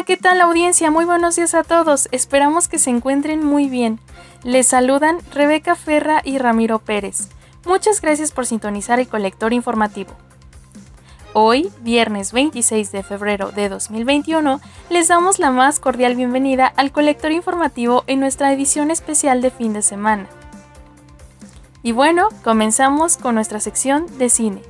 Hola, ¿qué tal audiencia? Muy buenos días a todos. Esperamos que se encuentren muy bien. Les saludan Rebeca Ferra y Ramiro Pérez. Muchas gracias por sintonizar el colector informativo. Hoy, viernes 26 de febrero de 2021, les damos la más cordial bienvenida al colector informativo en nuestra edición especial de fin de semana. Y bueno, comenzamos con nuestra sección de cine.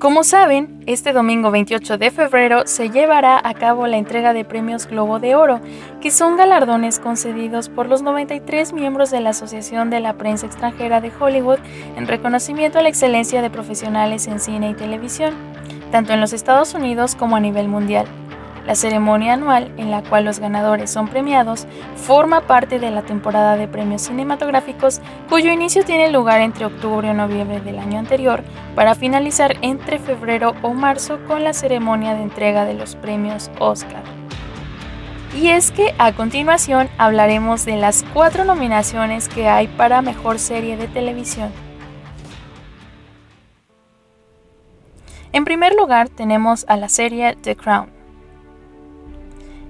Como saben, este domingo 28 de febrero se llevará a cabo la entrega de premios Globo de Oro, que son galardones concedidos por los 93 miembros de la Asociación de la Prensa Extranjera de Hollywood en reconocimiento a la excelencia de profesionales en cine y televisión, tanto en los Estados Unidos como a nivel mundial. La ceremonia anual, en la cual los ganadores son premiados, forma parte de la temporada de premios cinematográficos cuyo inicio tiene lugar entre octubre o noviembre del año anterior para finalizar entre febrero o marzo con la ceremonia de entrega de los premios Oscar. Y es que a continuación hablaremos de las cuatro nominaciones que hay para Mejor Serie de Televisión. En primer lugar tenemos a la serie The Crown.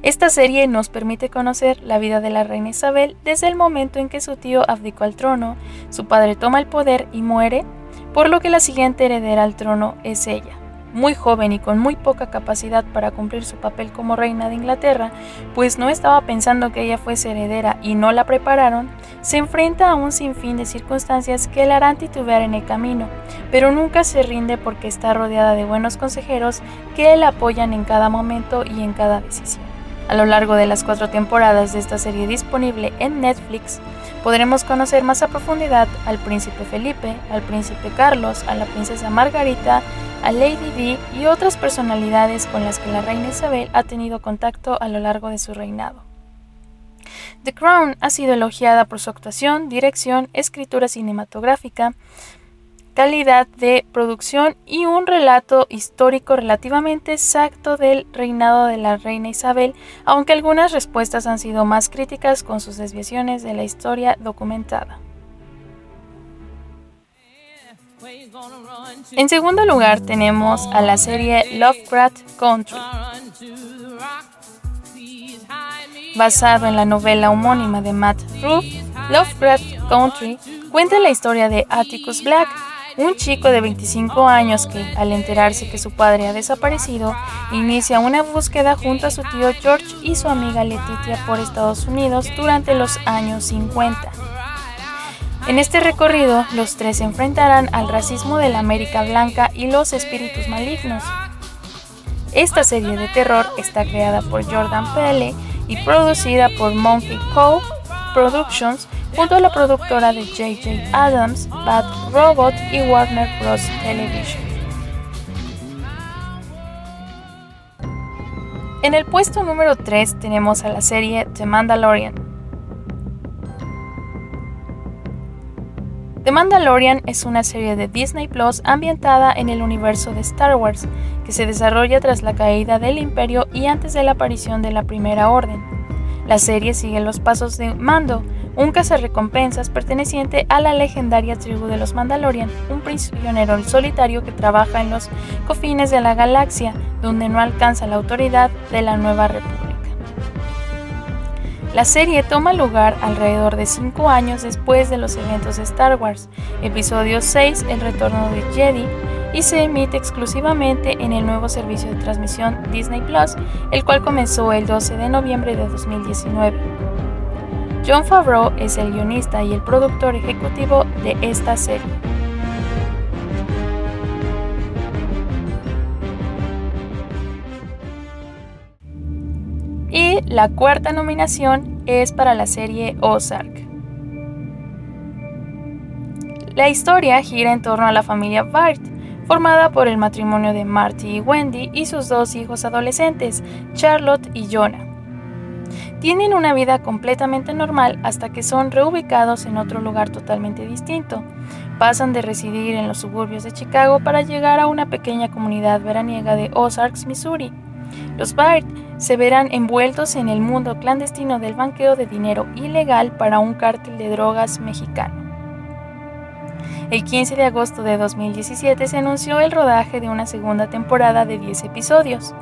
Esta serie nos permite conocer la vida de la reina Isabel desde el momento en que su tío abdicó al trono, su padre toma el poder y muere, por lo que la siguiente heredera al trono es ella. Muy joven y con muy poca capacidad para cumplir su papel como reina de Inglaterra, pues no estaba pensando que ella fuese heredera y no la prepararon, se enfrenta a un sinfín de circunstancias que la harán titubear en el camino, pero nunca se rinde porque está rodeada de buenos consejeros que la apoyan en cada momento y en cada decisión. A lo largo de las cuatro temporadas de esta serie disponible en Netflix, podremos conocer más a profundidad al príncipe Felipe, al príncipe Carlos, a la princesa Margarita, a Lady Di y otras personalidades con las que la reina Isabel ha tenido contacto a lo largo de su reinado. The Crown ha sido elogiada por su actuación, dirección, escritura cinematográfica, calidad de producción y un relato histórico relativamente exacto del reinado de la reina Isabel, aunque algunas respuestas han sido más críticas con sus desviaciones de la historia documentada. En segundo lugar tenemos a la serie Lovecraft Country. Basado en la novela homónima de Matt Ruff, Lovecraft Country cuenta la historia de Atticus Black, un chico de 25 años que, al enterarse que su padre ha desaparecido, inicia una búsqueda junto a su tío George y su amiga Letitia por Estados Unidos durante los años 50. En este recorrido, los tres se enfrentarán al racismo de la América Blanca y los espíritus malignos. Esta serie de terror está creada por Jordan Pele y producida por Monkey Cove Productions junto a la productora de J.J. Adams, Bad Robot y Warner Bros. Television. En el puesto número 3 tenemos a la serie The Mandalorian. The Mandalorian es una serie de Disney Plus ambientada en el universo de Star Wars, que se desarrolla tras la caída del imperio y antes de la aparición de la Primera Orden. La serie sigue los pasos de Mando, un cazarrecompensas perteneciente a la legendaria tribu de los Mandalorian, un prisionero solitario que trabaja en los cofines de la galaxia, donde no alcanza la autoridad de la nueva república. La serie toma lugar alrededor de 5 años después de los eventos de Star Wars, episodio 6, El retorno de Jedi, y se emite exclusivamente en el nuevo servicio de transmisión Disney Plus, el cual comenzó el 12 de noviembre de 2019. John Favreau es el guionista y el productor ejecutivo de esta serie. Y la cuarta nominación es para la serie Ozark. La historia gira en torno a la familia Bart, formada por el matrimonio de Marty y Wendy y sus dos hijos adolescentes, Charlotte y Jonah. Tienen una vida completamente normal hasta que son reubicados en otro lugar totalmente distinto. Pasan de residir en los suburbios de Chicago para llegar a una pequeña comunidad veraniega de Ozarks, Missouri. Los Bart se verán envueltos en el mundo clandestino del banqueo de dinero ilegal para un cártel de drogas mexicano. El 15 de agosto de 2017 se anunció el rodaje de una segunda temporada de 10 episodios.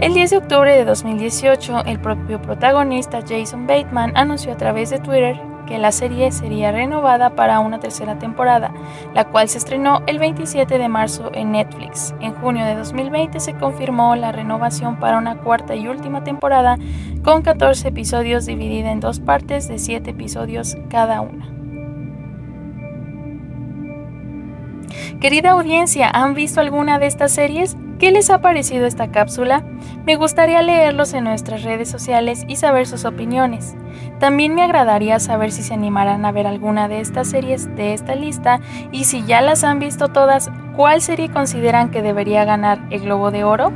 El 10 de octubre de 2018, el propio protagonista Jason Bateman anunció a través de Twitter que la serie sería renovada para una tercera temporada, la cual se estrenó el 27 de marzo en Netflix. En junio de 2020 se confirmó la renovación para una cuarta y última temporada con 14 episodios dividida en dos partes de 7 episodios cada una. Querida audiencia, ¿han visto alguna de estas series? ¿Qué les ha parecido esta cápsula? Me gustaría leerlos en nuestras redes sociales y saber sus opiniones. También me agradaría saber si se animarán a ver alguna de estas series de esta lista y si ya las han visto todas, ¿cuál serie consideran que debería ganar el Globo de Oro?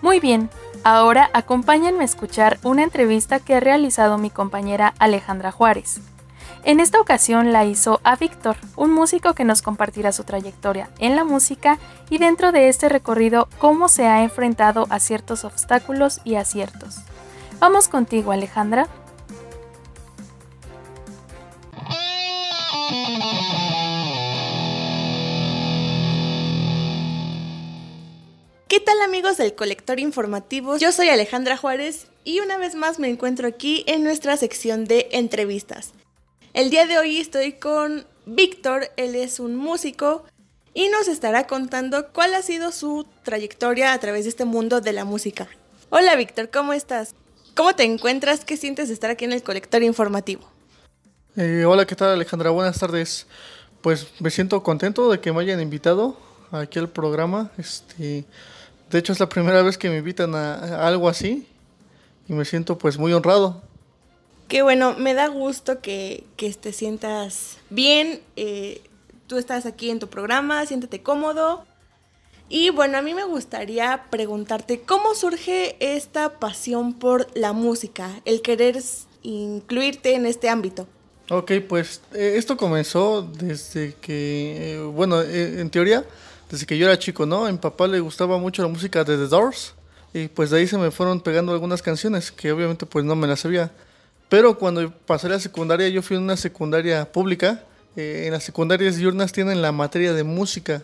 Muy bien, ahora acompáñenme a escuchar una entrevista que ha realizado mi compañera Alejandra Juárez. En esta ocasión la hizo a Víctor, un músico que nos compartirá su trayectoria en la música y dentro de este recorrido cómo se ha enfrentado a ciertos obstáculos y aciertos. Vamos contigo Alejandra. ¿Qué tal amigos del colector informativo? Yo soy Alejandra Juárez y una vez más me encuentro aquí en nuestra sección de entrevistas. El día de hoy estoy con Víctor, él es un músico y nos estará contando cuál ha sido su trayectoria a través de este mundo de la música. Hola Víctor, ¿cómo estás? ¿Cómo te encuentras? ¿Qué sientes de estar aquí en el colector informativo? Eh, hola, ¿qué tal Alejandra? Buenas tardes. Pues me siento contento de que me hayan invitado aquí al programa. Este, de hecho, es la primera vez que me invitan a, algo así y me siento pues muy honrado. Qué bueno, me da gusto que, te sientas bien. Eh, tú estás aquí en tu programa, siéntete cómodo. Y bueno, a mí me gustaría preguntarte, ¿cómo surge esta pasión por la música, el querer incluirte en este ámbito? Ok, pues eh, esto comenzó desde que, eh, bueno, en teoría desde que yo era chico, ¿no? A mi papá le gustaba mucho la música de The Doors y pues de ahí se me fueron pegando algunas canciones que obviamente pues no me las sabía. Pero cuando pasé a la secundaria, yo fui en una secundaria pública. Eh, en las secundarias diurnas tienen la materia de música,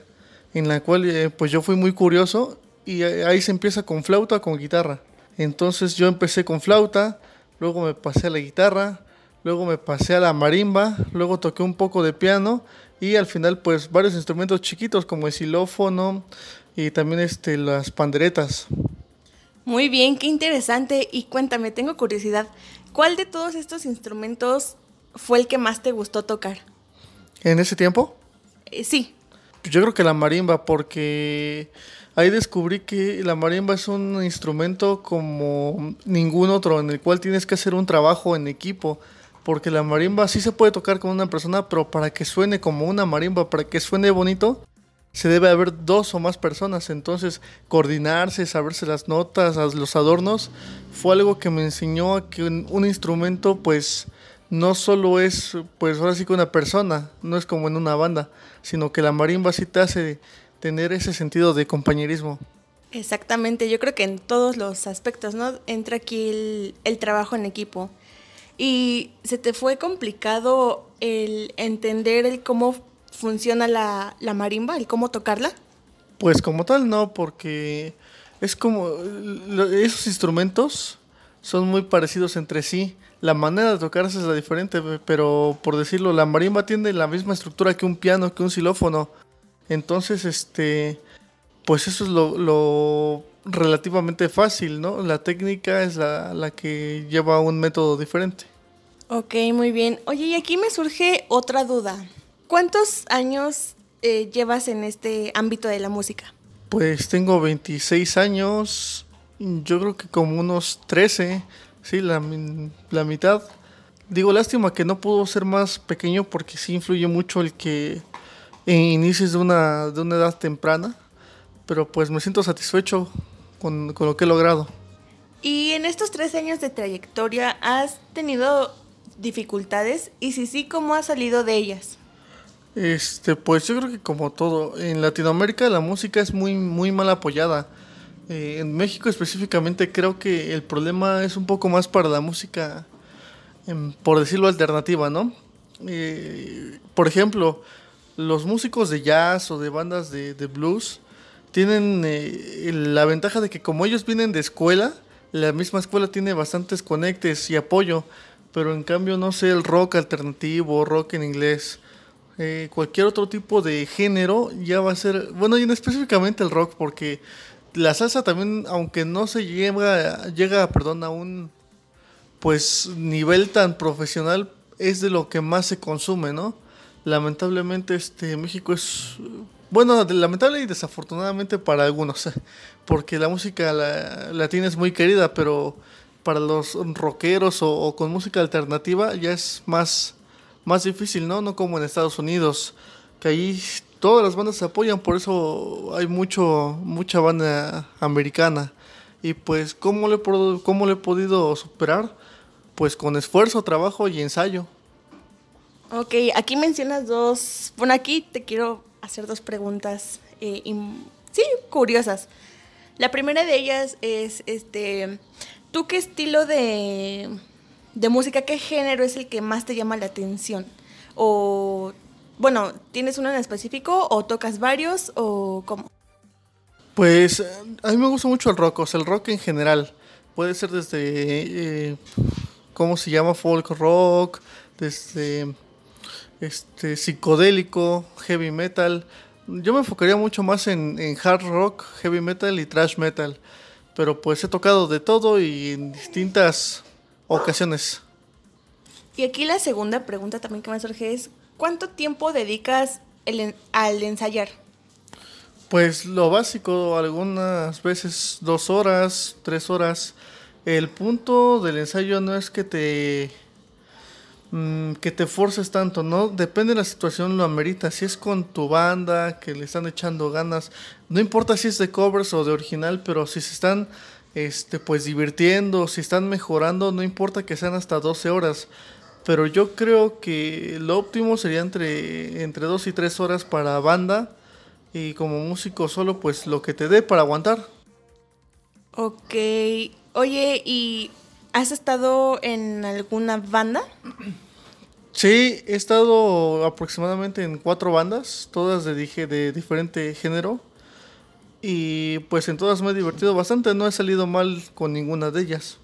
en la cual eh, pues yo fui muy curioso y ahí se empieza con flauta, con guitarra. Entonces yo empecé con flauta, luego me pasé a la guitarra, luego me pasé a la marimba, luego toqué un poco de piano y al final pues varios instrumentos chiquitos como el xilófono y también este, las panderetas. Muy bien, qué interesante. Y cuéntame, tengo curiosidad, ¿cuál de todos estos instrumentos fue el que más te gustó tocar? ¿En ese tiempo? Eh, sí. Yo creo que la marimba, porque ahí descubrí que la marimba es un instrumento como ningún otro, en el cual tienes que hacer un trabajo en equipo porque la marimba sí se puede tocar con una persona, pero para que suene como una marimba, para que suene bonito, se debe haber dos o más personas. Entonces, coordinarse, saberse las notas, los adornos, fue algo que me enseñó a que un instrumento, pues, no solo es, pues, ahora sí que una persona, no es como en una banda, sino que la marimba sí te hace tener ese sentido de compañerismo. Exactamente, yo creo que en todos los aspectos, ¿no? Entra aquí el, el trabajo en equipo. ¿Y se te fue complicado el entender el cómo funciona la, marimba, el cómo tocarla? Pues como tal no, porque es como esos instrumentos son muy parecidos entre sí. La manera de tocarse es la diferente, pero por decirlo, la marimba tiene la misma estructura que un piano, que un xilófono. Entonces, este, pues eso es lo relativamente fácil, ¿no? La técnica es la, la que lleva un método diferente. Ok, muy bien. Oye, y aquí me surge otra duda. ¿Cuántos años eh, llevas en este ámbito de la música? Pues tengo 26 años, yo creo que como unos 13, sí, la, la mitad. Digo, lástima que no pudo ser más pequeño porque sí influye mucho el que inicies de una, de una edad temprana, pero pues me siento satisfecho con, con lo que he logrado. Y en estos tres años de trayectoria, ¿has tenido dificultades? Y si sí, ¿cómo has salido de ellas? Este, pues yo creo que como todo, en Latinoamérica la música es muy, muy mal apoyada. Eh, en México específicamente creo que el problema es un poco más para la música, em, por decirlo alternativa, ¿no? Eh, por ejemplo, los músicos de jazz o de bandas de, de blues tienen eh, la ventaja de que como ellos vienen de escuela, la misma escuela tiene bastantes conectes y apoyo, pero en cambio no sé, el rock alternativo, rock en inglés, eh, cualquier otro tipo de género ya va a ser, bueno, y específicamente el rock, porque la salsa también, aunque no se llega, llega perdón, a un pues nivel tan profesional, es de lo que más se consume, ¿no? Lamentablemente este México es bueno, lamentable y desafortunadamente para algunos, porque la música latina es muy querida, pero para los rockeros o, con música alternativa ya es más, más difícil, ¿no? No como en Estados Unidos, que ahí todas las bandas se apoyan, por eso hay mucho, mucha banda americana. Y pues, ¿cómo le, ¿cómo le he podido superar? Pues con esfuerzo, trabajo y ensayo. Ok, aquí mencionas dos, bueno, aquí te quiero hacer dos preguntas, eh, sí, curiosas. La primera de ellas es, este, ¿tú qué estilo de, de música, qué género es el que más te llama la atención? O, bueno, ¿tienes uno en específico o tocas varios o cómo? Pues a mí me gusta mucho el rock, o sea, el rock en general. Puede ser desde, eh, ¿cómo se llama? Folk rock, desde este, psicodélico, heavy metal. Yo me enfocaría mucho más en, hard rock, heavy metal y thrash metal. Pero pues he tocado de todo y en distintas ocasiones. Y aquí la segunda pregunta también que me surge es, ¿cuánto tiempo dedicas al ensayar? Pues lo básico, algunas veces dos horas, tres horas. El punto del ensayo no es que te Mm, que te forces tanto, ¿no? Depende de la situación, lo amerita. Si es con tu banda, que le están echando ganas, no importa si es de covers o de original, pero si se están este, pues divirtiendo, si están mejorando, no importa que sean hasta 12 horas. Pero yo creo que lo óptimo sería entre, entre 2 y 3 horas para banda y como músico solo pues lo que te dé para aguantar. Ok, oye, ¿y ¿Has estado en alguna banda? Sí, he estado aproximadamente en cuatro bandas, todas de, dije, de diferente género. Y pues en todas me he divertido bastante, no he salido mal con ninguna de ellas.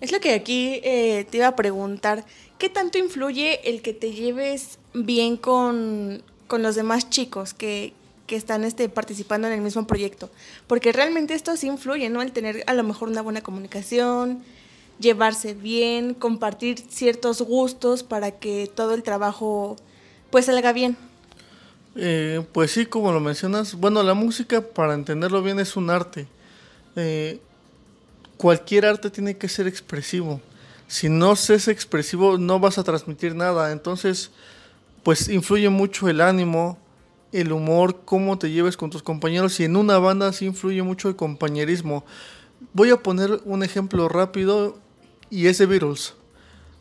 Es lo que aquí eh, te iba a preguntar, ¿qué tanto influye el que te lleves bien con, con los demás chicos que, que están este, participando en el mismo proyecto? Porque realmente esto sí influye, ¿no? El tener a lo mejor una buena comunicación, llevarse bien, compartir ciertos gustos para que todo el trabajo pues salga bien. Eh, pues sí, como lo mencionas, bueno, la música para entenderlo bien es un arte. Eh, cualquier arte tiene que ser expresivo. Si no es expresivo no vas a transmitir nada. Entonces, pues influye mucho el ánimo, el humor, cómo te lleves con tus compañeros. Y en una banda sí influye mucho el compañerismo. Voy a poner un ejemplo rápido y es The Beatles.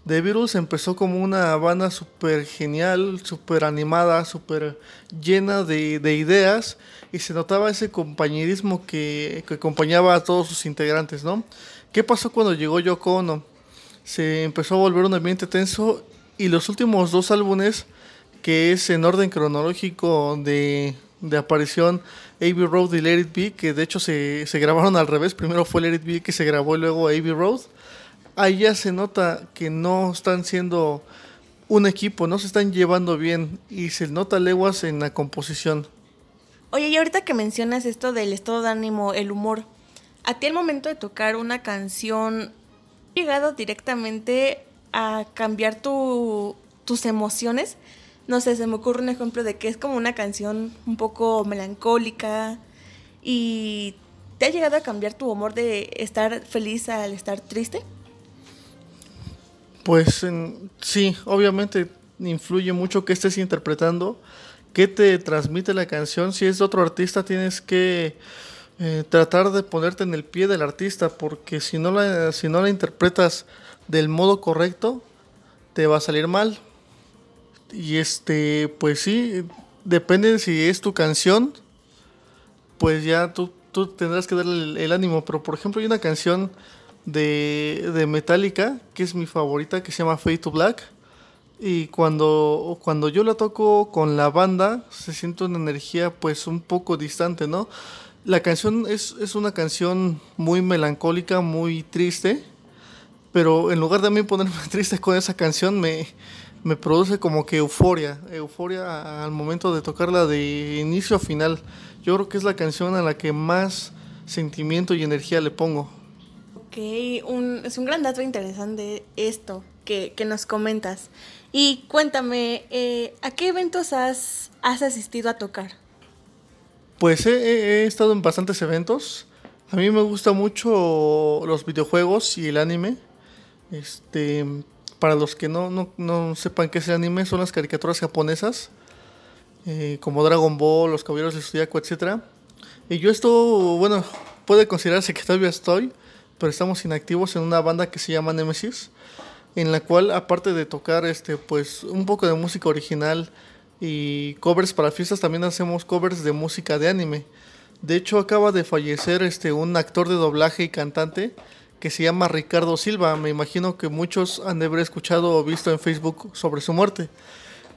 The Beatles empezó como una banda súper genial, súper animada, súper llena de, ideas y se notaba ese compañerismo que, acompañaba a todos sus integrantes, ¿no? ¿Qué pasó cuando llegó Yoko Ono? Se empezó a volver un ambiente tenso y los últimos dos álbumes, que es en orden cronológico de, de aparición, Abbey Road y Let It Be, que de hecho se, se grabaron al revés, primero fue Let It Be que se grabó y luego Abbey Road ahí ya se nota que no están siendo un equipo, no se están llevando bien y se nota leguas en la composición. Oye, y ahorita que mencionas esto del estado de ánimo, el humor, ¿a ti el momento de tocar una canción ha llegado directamente a cambiar tu, tus emociones? No sé, se me ocurre un ejemplo de que es como una canción un poco melancólica ¿Y te ha llegado a cambiar tu humor de estar feliz al estar triste? Pues sí, obviamente influye mucho que estés interpretando, qué te transmite la canción. Si es de otro artista, tienes que eh, tratar de ponerte en el pie del artista, porque si no, la, si no la interpretas del modo correcto, te va a salir mal. Y este, pues sí, depende si es tu canción, pues ya tú, tú tendrás que darle el, ánimo. Pero por ejemplo, hay una canción de, de Metallica, que es mi favorita, que se llama Fade to Black y cuando, cuando yo la toco con la banda, se siente una energía pues un poco distante, ¿no? La canción es, es una canción muy melancólica, muy triste, pero en lugar de a mí ponerme triste con esa canción, me, me produce como que euforia, euforia al momento de tocarla de inicio a final. Yo creo que es la canción a la que más sentimiento y energía le pongo. Ok, es un gran dato interesante esto que, nos comentas. Y cuéntame, eh, ¿a qué eventos has, has, asistido a tocar? Pues he, estado en bastantes eventos. A mí me gusta mucho los videojuegos y el anime. Este, para los que no sepan qué es el anime, son las caricaturas japonesas, eh, como Dragon Ball, Los Caballeros del Zodiaco, etc. Y yo esto, bueno, puede considerarse que todavía estoy, pero estamos inactivos en una banda que se llama Nemesis en la cual aparte de tocar este pues un poco de música original y covers para fiestas también hacemos covers de música de anime. De hecho acaba de fallecer este un actor de doblaje y cantante que se llama Ricardo Silva. Me imagino que muchos han de haber escuchado o visto en Facebook sobre su muerte.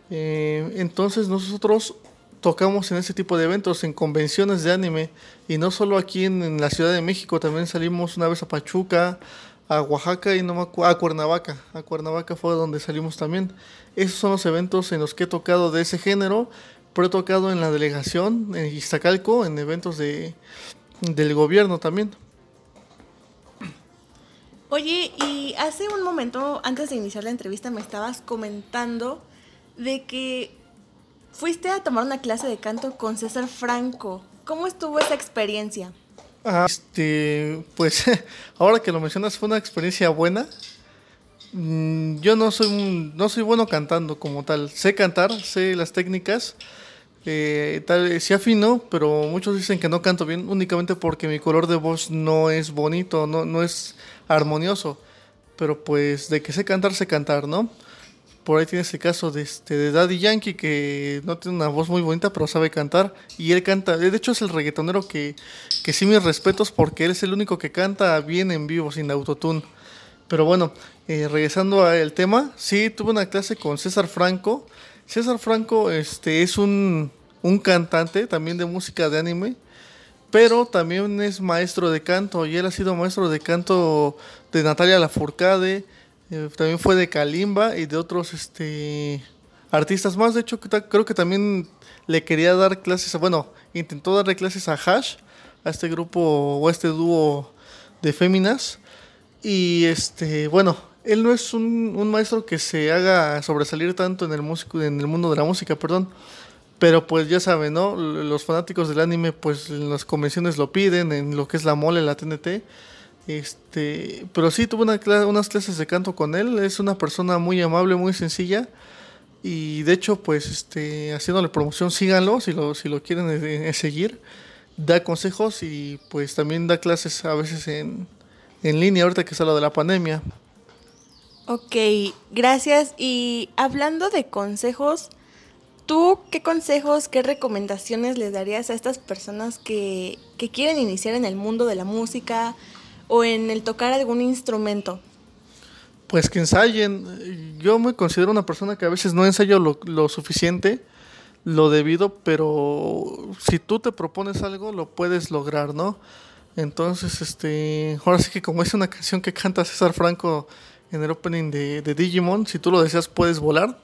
Eh, entonces nosotros tocamos en ese tipo de eventos, en convenciones de anime, y no solo aquí en, la Ciudad de México, también salimos una vez a Pachuca, a Oaxaca y no a Cuernavaca. A Cuernavaca fue donde salimos también. Esos son los eventos en los que he tocado de ese género, pero he tocado en la delegación, en Iztacalco, en eventos de, del gobierno también. Oye, y hace un momento, antes de iniciar la entrevista, me estabas comentando de que fuiste a tomar una clase de canto con César Franco. ¿Cómo estuvo esa experiencia? Ah, este, pues ahora que lo mencionas fue una experiencia buena. Mm, yo no soy no soy bueno cantando como tal. Sé cantar, sé las técnicas. Eh, tal, sí afino, pero muchos dicen que no canto bien únicamente porque mi color de voz no es bonito, no, no es armonioso. Pero pues de que sé cantar, sé cantar, ¿no? Por ahí tienes el caso de, este, de Daddy Yankee, que no tiene una voz muy bonita, pero sabe cantar. Y él canta, de hecho es el reggaetonero que, que sí mis respetos, porque él es el único que canta bien en vivo, sin autotune. Pero bueno, eh, regresando al tema, sí, tuve una clase con César Franco. César Franco este, es un, un cantante también de música de anime, pero también es maestro de canto, y él ha sido maestro de canto de Natalia Lafourcade, eh, también fue de Kalimba y de otros este, artistas más. De hecho, creo que también le quería dar clases, bueno, intentó darle clases a Hash, a este grupo o a este dúo de féminas. Y este, bueno, él no es un, un, maestro que se haga sobresalir tanto en el, músico, en el mundo de la música, perdón. Pero pues ya saben, ¿no? Los fanáticos del anime, pues en las convenciones lo piden, en lo que es la mole, la TNT este, pero sí tuve una unas clases de canto con él. Es una persona muy amable, muy sencilla. Y de hecho, pues, este, haciéndole promoción, síganlo si lo, si lo quieren eh, eh, seguir. Da consejos y pues también da clases a veces en, en línea, ahorita que está lo de la pandemia. Ok, gracias. Y hablando de consejos, ¿tú qué consejos, qué recomendaciones le darías a estas personas que, que quieren iniciar en el mundo de la música, o en el tocar algún instrumento? Pues que ensayen. Yo me considero una persona que a veces no ensayo lo, suficiente, lo debido, pero si tú te propones algo, lo puedes lograr, ¿no? Entonces, este, ahora sí que como es una canción que canta César Franco en el opening de, Digimon, si tú lo deseas puedes volar.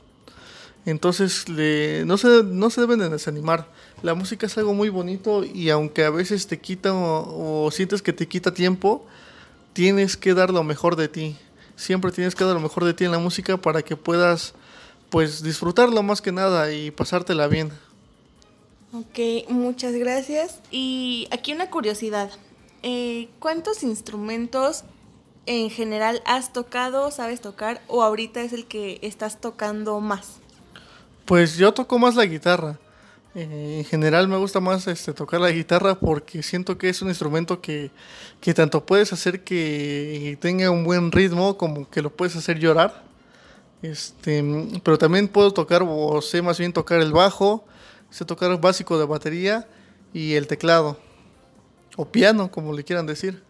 Entonces, no, se, no se deben de desanimar. La música es algo muy bonito y aunque a veces te quita o, sientes que te quita tiempo, tienes que dar lo mejor de ti. Siempre tienes que dar lo mejor de ti en la música para que puedas pues disfrutarlo más que nada y pasártela bien. Ok, muchas gracias. Y aquí una curiosidad. Eh, ¿Cuántos instrumentos en general has tocado, sabes tocar o ahorita es el que estás tocando más? Pues yo toco más la guitarra. Eh, en general me gusta más este, tocar la guitarra porque siento que es un instrumento que, que, tanto puedes hacer que tenga un buen ritmo como que lo puedes hacer llorar. Este, pero también puedo tocar, o sé más bien tocar el bajo, sé tocar el básico de batería y el teclado. O piano, como le quieran decir.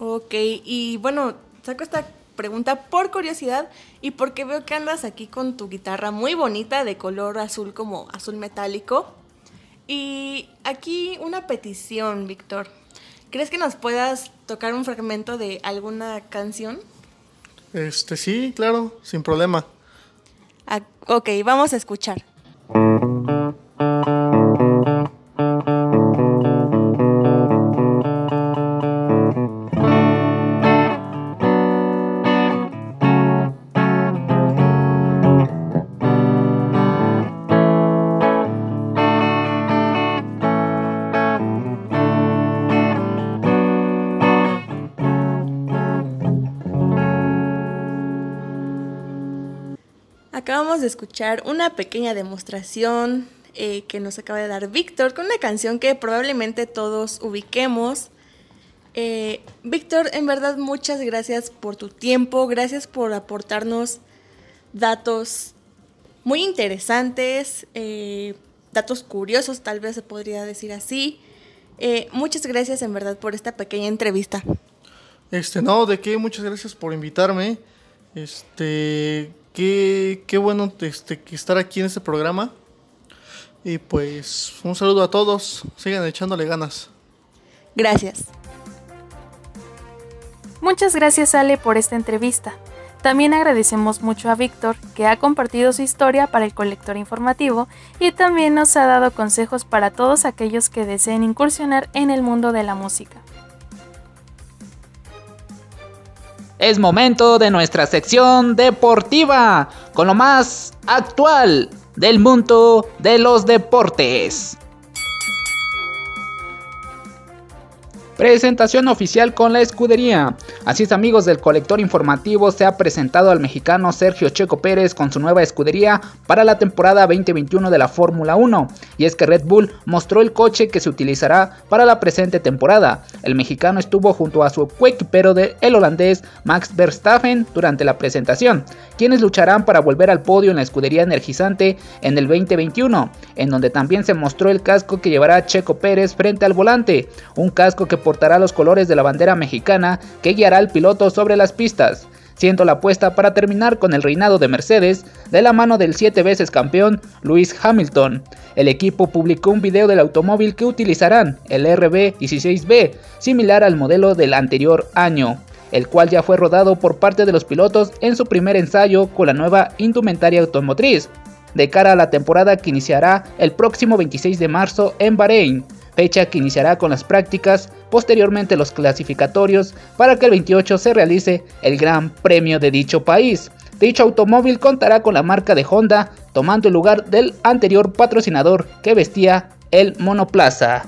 Ok, y bueno, saco esta pregunta por curiosidad y porque veo que andas aquí con tu guitarra muy bonita de color azul como azul metálico. Y aquí una petición, Víctor. ¿Crees que nos puedas tocar un fragmento de alguna canción? Este sí, claro, sin problema. Ah, ok, vamos a escuchar. Acabamos de escuchar una pequeña demostración eh, que nos acaba de dar Víctor con una canción que probablemente todos ubiquemos. Eh, Víctor, en verdad muchas gracias por tu tiempo, gracias por aportarnos datos muy interesantes, eh, datos curiosos tal vez se podría decir así. muchas gracias en verdad por esta pequeña entrevista. Este, no, de qué, muchas gracias por invitarme. Este, Qué, qué bueno este, estar aquí en este programa. Y pues un saludo a todos. Sigan echándole ganas. Gracias. Muchas gracias Ale por esta entrevista. También agradecemos mucho a Víctor que ha compartido su historia para el colector informativo y también nos ha dado consejos para todos aquellos que deseen incursionar en el mundo de la música. Es momento de nuestra sección deportiva, con lo más actual del mundo de los deportes. Presentación oficial con la escudería. Así es amigos del colector informativo, se ha presentado al mexicano Sergio Checo Pérez con su nueva escudería para la temporada 2021 de la Fórmula 1. Y es que Red Bull mostró el coche que se utilizará para la presente temporada. El mexicano estuvo junto a su coequipero de el holandés Max Verstappen durante la presentación, quienes lucharán para volver al podio en la escudería energizante en el 2021, en donde también se mostró el casco que llevará Checo Pérez frente al volante, un casco que portará los colores de la bandera mexicana que guiará al piloto sobre las pistas, siendo la apuesta para terminar con el reinado de Mercedes de la mano del siete veces campeón Lewis Hamilton. El equipo publicó un video del automóvil que utilizarán, el RB16B, similar al modelo del anterior año el cual ya fue rodado por parte de los pilotos en su primer ensayo con la nueva indumentaria automotriz, de cara a la temporada que iniciará el próximo 26 de marzo en Bahrein fecha que iniciará con las prácticas, posteriormente los clasificatorios, para que el 28 se realice el Gran Premio de dicho país. Dicho automóvil contará con la marca de Honda, tomando el lugar del anterior patrocinador que vestía el monoplaza.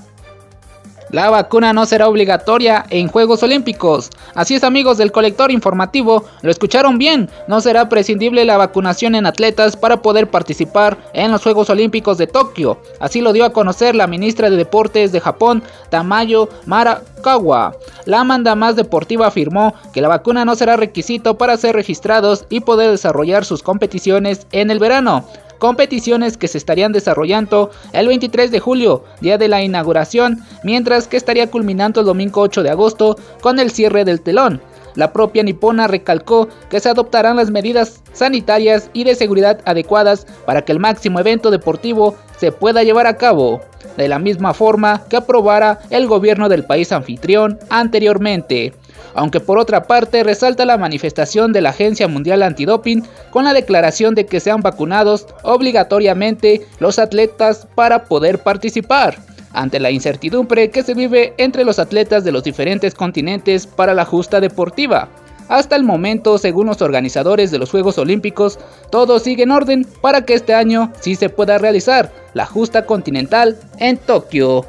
La vacuna no será obligatoria en Juegos Olímpicos. Así es amigos del colector informativo, lo escucharon bien, no será prescindible la vacunación en atletas para poder participar en los Juegos Olímpicos de Tokio. Así lo dio a conocer la ministra de Deportes de Japón, Tamayo Marakawa. La manda más deportiva afirmó que la vacuna no será requisito para ser registrados y poder desarrollar sus competiciones en el verano competiciones que se estarían desarrollando el 23 de julio, día de la inauguración, mientras que estaría culminando el domingo 8 de agosto con el cierre del telón. La propia nipona recalcó que se adoptarán las medidas sanitarias y de seguridad adecuadas para que el máximo evento deportivo se pueda llevar a cabo, de la misma forma que aprobara el gobierno del país anfitrión anteriormente aunque por otra parte resalta la manifestación de la Agencia Mundial Antidoping con la declaración de que sean vacunados obligatoriamente los atletas para poder participar, ante la incertidumbre que se vive entre los atletas de los diferentes continentes para la justa deportiva. Hasta el momento, según los organizadores de los Juegos Olímpicos, todo sigue en orden para que este año sí se pueda realizar la justa continental en Tokio.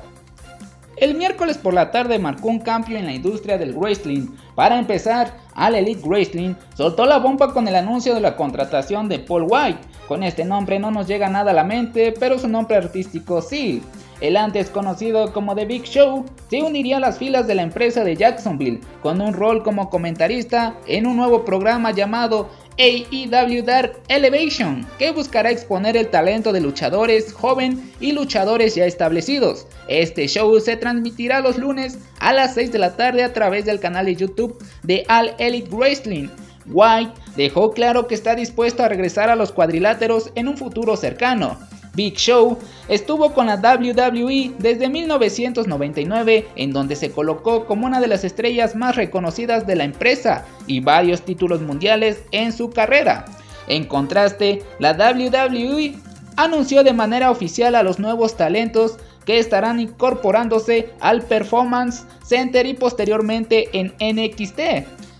El miércoles por la tarde marcó un cambio en la industria del wrestling. Para empezar, All Elite Wrestling soltó la bomba con el anuncio de la contratación de Paul White. Con este nombre no nos llega nada a la mente, pero su nombre artístico sí. El antes conocido como The Big Show se uniría a las filas de la empresa de Jacksonville con un rol como comentarista en un nuevo programa llamado AEW Dark Elevation, que buscará exponer el talento de luchadores joven y luchadores ya establecidos. Este show se transmitirá los lunes a las 6 de la tarde a través del canal de YouTube de All Elite Wrestling. White dejó claro que está dispuesto a regresar a los cuadriláteros en un futuro cercano. Big Show estuvo con la WWE desde 1999 en donde se colocó como una de las estrellas más reconocidas de la empresa y varios títulos mundiales en su carrera. En contraste, la WWE anunció de manera oficial a los nuevos talentos que estarán incorporándose al Performance Center y posteriormente en NXT.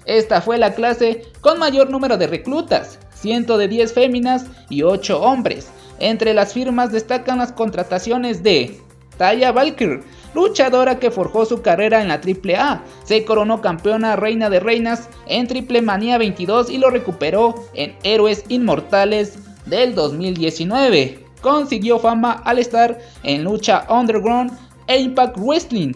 Esta fue la clase con mayor número de reclutas, 110 féminas y 8 hombres, entre las firmas destacan las contrataciones de Taya Valkyr, luchadora que forjó su carrera en la AAA, se coronó campeona reina de reinas en Triple Manía 22 y lo recuperó en Héroes Inmortales del 2019. Consiguió fama al estar en lucha underground e Impact Wrestling.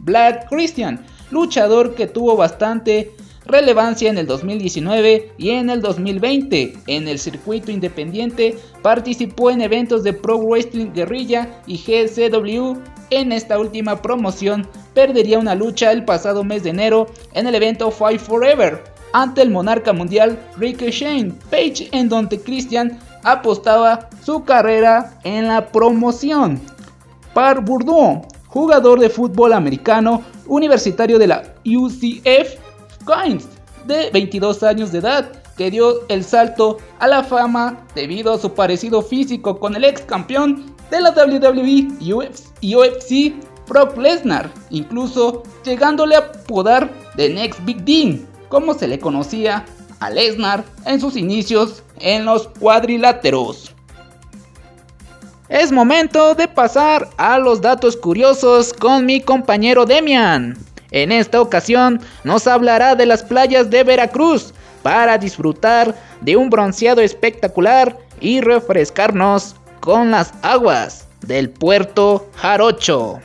Black Christian, luchador que tuvo bastante relevancia en el 2019 y en el 2020. En el circuito independiente participó en eventos de Pro Wrestling Guerrilla y GCW. En esta última promoción perdería una lucha el pasado mes de enero en el evento Fight Forever ante el monarca mundial Shane Page en donde Christian apostaba su carrera en la promoción. Par Bourdieu, jugador de fútbol americano universitario de la UCF, Coins, de 22 años de edad, que dio el salto a la fama debido a su parecido físico con el ex campeón de la WWE y UFC, Brock Lesnar, incluso llegándole a apodar The Next Big Dean, como se le conocía a Lesnar en sus inicios en los cuadriláteros. Es momento de pasar a los datos curiosos con mi compañero Demian. En esta ocasión nos hablará de las playas de Veracruz para disfrutar de un bronceado espectacular y refrescarnos con las aguas del puerto Jarocho.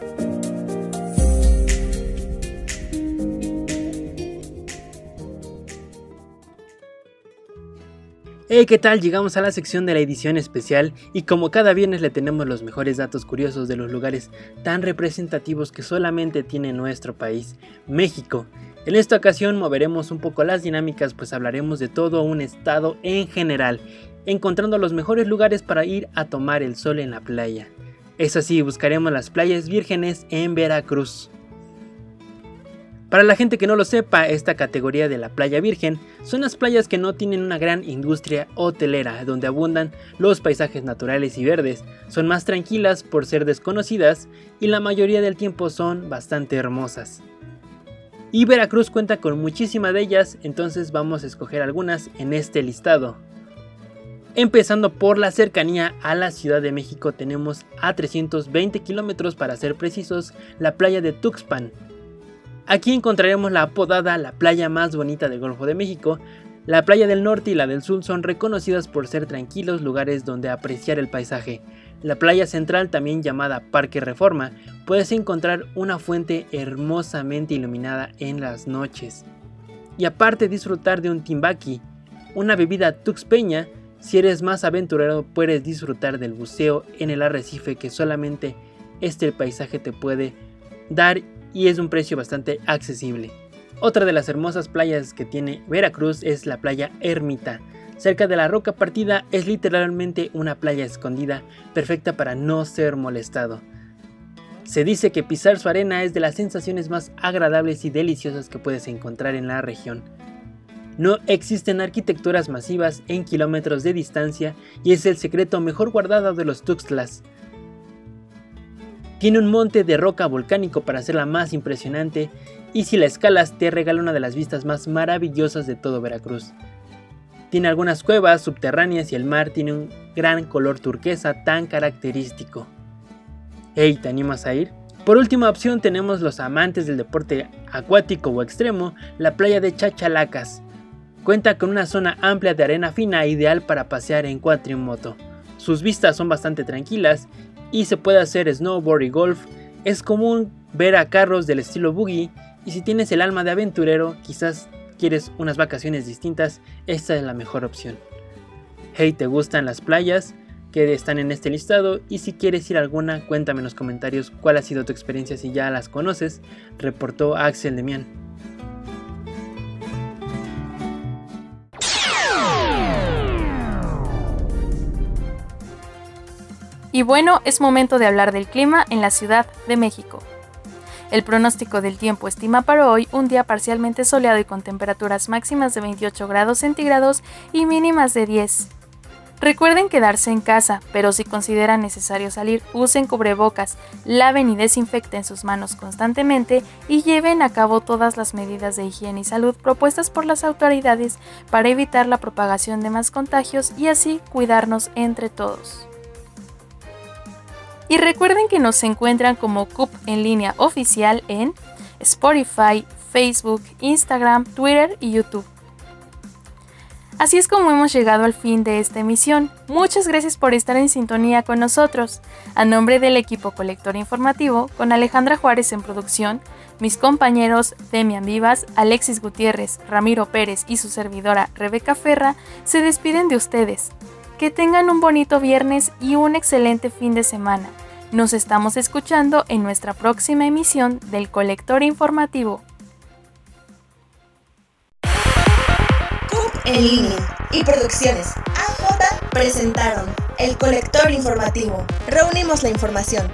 Hey, ¿qué tal? Llegamos a la sección de la edición especial y como cada viernes le tenemos los mejores datos curiosos de los lugares tan representativos que solamente tiene nuestro país, México. En esta ocasión moveremos un poco las dinámicas pues hablaremos de todo un estado en general, encontrando los mejores lugares para ir a tomar el sol en la playa. Eso sí, buscaremos las playas vírgenes en Veracruz. Para la gente que no lo sepa, esta categoría de la playa virgen son las playas que no tienen una gran industria hotelera, donde abundan los paisajes naturales y verdes, son más tranquilas por ser desconocidas y la mayoría del tiempo son bastante hermosas. Y Veracruz cuenta con muchísimas de ellas, entonces vamos a escoger algunas en este listado. Empezando por la cercanía a la Ciudad de México tenemos a 320 kilómetros para ser precisos la playa de Tuxpan, Aquí encontraremos la apodada la playa más bonita del Golfo de México. La playa del norte y la del sur son reconocidas por ser tranquilos lugares donde apreciar el paisaje. La playa central, también llamada Parque Reforma, puedes encontrar una fuente hermosamente iluminada en las noches. Y aparte disfrutar de un timbaqui, una bebida tuxpeña, si eres más aventurero puedes disfrutar del buceo en el arrecife que solamente este paisaje te puede dar y es un precio bastante accesible. Otra de las hermosas playas que tiene Veracruz es la playa Ermita. Cerca de la roca partida es literalmente una playa escondida, perfecta para no ser molestado. Se dice que pisar su arena es de las sensaciones más agradables y deliciosas que puedes encontrar en la región. No existen arquitecturas masivas en kilómetros de distancia y es el secreto mejor guardado de los Tuxtlas. Tiene un monte de roca volcánico para hacerla más impresionante y si la escalas te regala una de las vistas más maravillosas de todo Veracruz. Tiene algunas cuevas subterráneas y el mar tiene un gran color turquesa tan característico. Hey, ¿te animas a ir? Por última opción tenemos los amantes del deporte acuático o extremo, la playa de Chachalacas. Cuenta con una zona amplia de arena fina ideal para pasear en moto. Sus vistas son bastante tranquilas y se puede hacer snowboard y golf. Es común ver a carros del estilo buggy y si tienes el alma de aventurero, quizás quieres unas vacaciones distintas, esta es la mejor opción. Hey, ¿te gustan las playas? que están en este listado y si quieres ir a alguna cuéntame en los comentarios cuál ha sido tu experiencia si ya las conoces, reportó Axel Demian. Y bueno, es momento de hablar del clima en la Ciudad de México. El pronóstico del tiempo estima para hoy un día parcialmente soleado y con temperaturas máximas de 28 grados centígrados y mínimas de 10. Recuerden quedarse en casa, pero si consideran necesario salir, usen cubrebocas, laven y desinfecten sus manos constantemente y lleven a cabo todas las medidas de higiene y salud propuestas por las autoridades para evitar la propagación de más contagios y así cuidarnos entre todos. Y recuerden que nos encuentran como CUP en línea oficial en Spotify, Facebook, Instagram, Twitter y YouTube. Así es como hemos llegado al fin de esta emisión. Muchas gracias por estar en sintonía con nosotros. A nombre del equipo colector informativo, con Alejandra Juárez en producción, mis compañeros Demian Vivas, Alexis Gutiérrez, Ramiro Pérez y su servidora Rebeca Ferra se despiden de ustedes. Que tengan un bonito viernes y un excelente fin de semana. Nos estamos escuchando en nuestra próxima emisión del Colector Informativo. en línea y producciones AJ presentaron El Colector Informativo. Reunimos la información